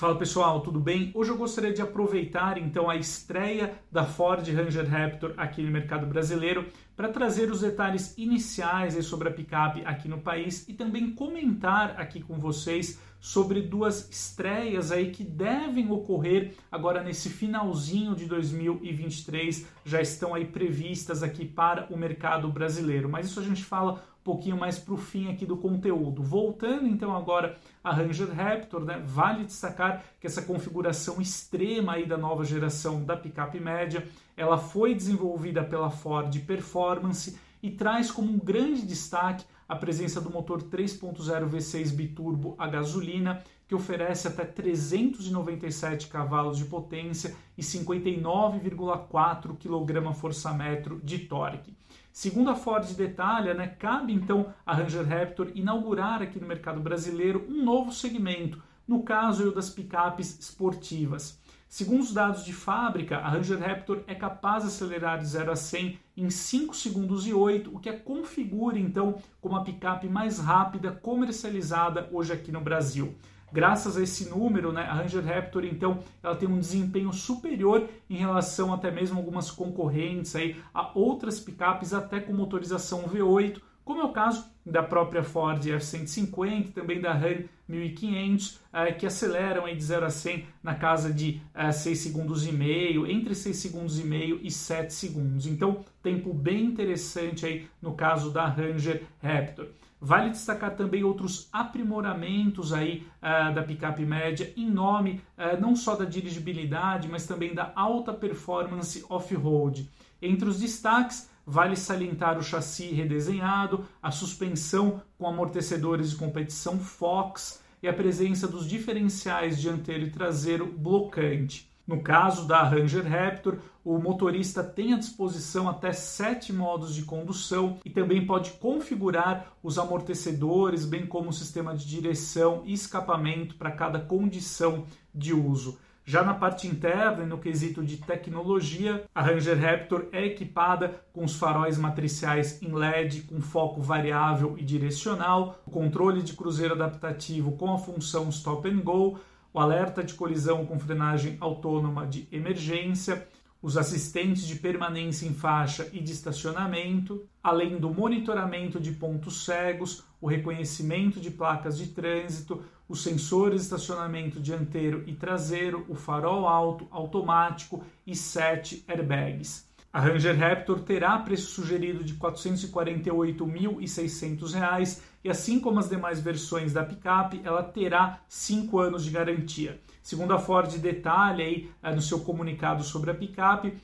Fala pessoal, tudo bem? Hoje eu gostaria de aproveitar então a estreia da Ford Ranger Raptor aqui no mercado brasileiro para trazer os detalhes iniciais sobre a picape aqui no país e também comentar aqui com vocês sobre duas estreias aí que devem ocorrer agora nesse finalzinho de 2023, já estão aí previstas aqui para o mercado brasileiro. Mas isso a gente fala um pouquinho mais para o fim aqui do conteúdo. Voltando então agora a Ranger Raptor, né, vale destacar que essa configuração extrema aí da nova geração da picape média, ela foi desenvolvida pela Ford Performance e traz como um grande destaque a presença do motor 3.0 V6 biturbo a gasolina, que oferece até 397 cavalos de potência e 59,4 kgfm de torque. Segundo a Ford detalha, né, cabe então a Ranger Raptor inaugurar aqui no mercado brasileiro um novo segmento, no caso das picapes esportivas. Segundo os dados de fábrica, a Ranger Raptor é capaz de acelerar de 0 a 100 em 5 segundos e 8, o que a configura então como a picape mais rápida comercializada hoje aqui no Brasil. Graças a esse número, né, a Ranger Raptor então ela tem um desempenho superior em relação até mesmo algumas concorrentes aí a outras picapes até com motorização V8, como é o caso da própria Ford F-150, também da Ram 1500, eh, que aceleram de 0 a 100 na casa de 6 eh, segundos e meio, entre 6 segundos e meio e 7 segundos. Então, tempo bem interessante aí no caso da Ranger Raptor. Vale destacar também outros aprimoramentos aí uh, da picape média em nome uh, não só da dirigibilidade, mas também da alta performance off-road. Entre os destaques, Vale salientar o chassi redesenhado, a suspensão com amortecedores de competição Fox e a presença dos diferenciais dianteiro e traseiro blocante. No caso da Ranger Raptor, o motorista tem à disposição até sete modos de condução e também pode configurar os amortecedores, bem como o sistema de direção e escapamento para cada condição de uso. Já na parte interna, no quesito de tecnologia, a Ranger Raptor é equipada com os faróis matriciais em LED com foco variável e direcional, o controle de cruzeiro adaptativo com a função Stop and Go, o alerta de colisão com frenagem autônoma de emergência, os assistentes de permanência em faixa e de estacionamento, além do monitoramento de pontos cegos, o reconhecimento de placas de trânsito, os sensores de estacionamento dianteiro e traseiro, o farol alto automático e sete airbags. A Ranger Raptor terá preço sugerido de R$ 448.600 e assim como as demais versões da picape, ela terá 5 anos de garantia. Segundo a Ford detalha aí eh, no seu comunicado sobre a picape,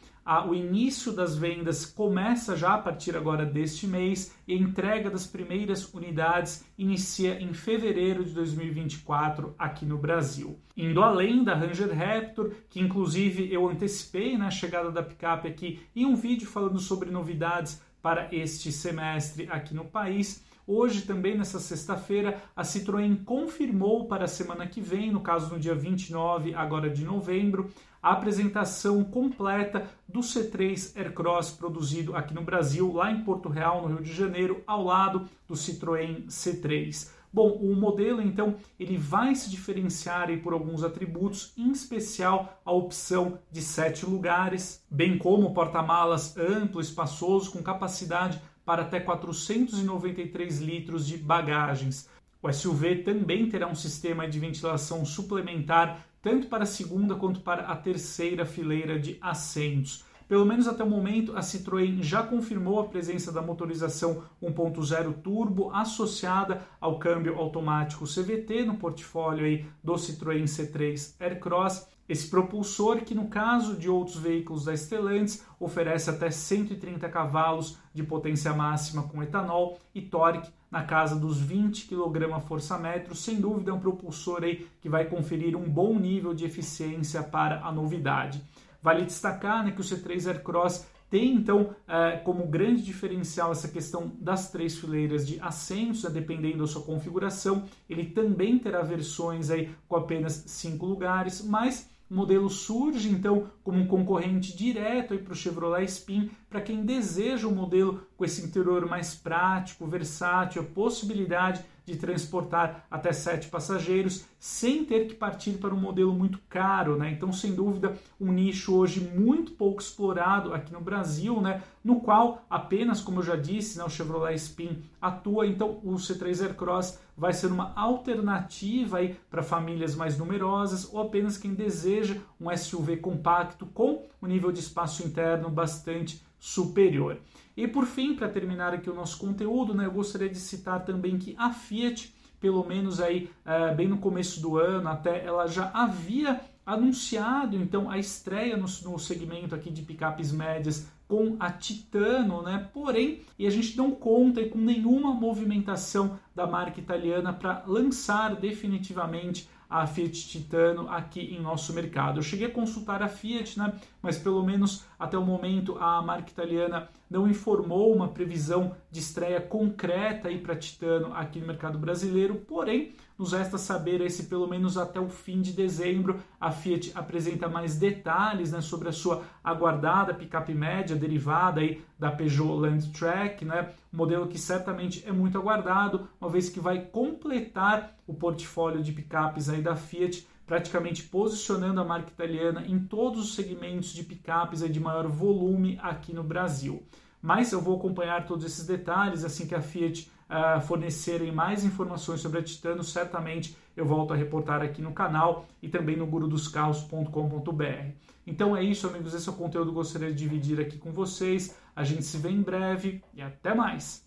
o início das vendas começa já a partir agora deste mês e a entrega das primeiras unidades inicia em fevereiro de 2024 aqui no Brasil. Indo além da Ranger Raptor, que inclusive eu antecipei na né, chegada da picape aqui em um vídeo falando sobre novidades para este semestre aqui no país. Hoje, também nessa sexta-feira, a Citroën confirmou para a semana que vem, no caso no dia 29 agora de novembro, a apresentação completa do C3 Aircross produzido aqui no Brasil, lá em Porto Real, no Rio de Janeiro, ao lado do Citroën C3. Bom, o modelo então ele vai se diferenciar por alguns atributos, em especial a opção de sete lugares, bem como porta-malas amplo, espaçoso, com capacidade para até 493 litros de bagagens. O SUV também terá um sistema de ventilação suplementar tanto para a segunda quanto para a terceira fileira de assentos. Pelo menos até o momento, a Citroën já confirmou a presença da motorização 1.0 turbo associada ao câmbio automático CVT no portfólio aí do Citroën C3 Aircross. Esse propulsor, que no caso de outros veículos da Stellantis, oferece até 130 cavalos de potência máxima com etanol e torque na casa dos 20 kgfm, sem dúvida é um propulsor aí que vai conferir um bom nível de eficiência para a novidade. Vale destacar né, que o C3 Aircross tem então é, como grande diferencial essa questão das três fileiras de assentos, né, dependendo da sua configuração. Ele também terá versões aí com apenas cinco lugares, mas o modelo surge então como um concorrente direto para o Chevrolet Spin para quem deseja um modelo com esse interior mais prático, versátil, a possibilidade de transportar até sete passageiros sem ter que partir para um modelo muito caro, né? Então, sem dúvida, um nicho hoje muito pouco explorado aqui no Brasil, né? No qual apenas, como eu já disse, né, o Chevrolet Spin atua. Então, o C3 Aircross vai ser uma alternativa aí para famílias mais numerosas ou apenas quem deseja um SUV compacto com um nível de espaço interno bastante superior. E por fim, para terminar aqui o nosso conteúdo, né, eu gostaria de citar também que a Fiat, pelo menos aí é, bem no começo do ano, até ela já havia anunciado então a estreia no, no segmento aqui de picapes médias com a Titano, né? Porém, e a gente não conta com nenhuma movimentação da marca italiana para lançar definitivamente a Fiat Titano aqui em nosso mercado. Eu cheguei a consultar a Fiat, né, mas pelo menos até o momento a marca italiana não informou uma previsão de estreia concreta aí para Titano aqui no mercado brasileiro, porém nos resta saber se pelo menos até o fim de dezembro a Fiat apresenta mais detalhes né, sobre a sua aguardada picape média derivada aí da Peugeot Landtrek, né, modelo que certamente é muito aguardado, uma vez que vai completar o portfólio de picapes aí da Fiat, praticamente posicionando a marca italiana em todos os segmentos de picapes de maior volume aqui no Brasil. Mas eu vou acompanhar todos esses detalhes assim que a Fiat uh, fornecerem mais informações sobre a Titano, certamente eu volto a reportar aqui no canal e também no gurudoscarros.com.br. Então é isso, amigos. Esse é o conteúdo que eu gostaria de dividir aqui com vocês. A gente se vê em breve e até mais!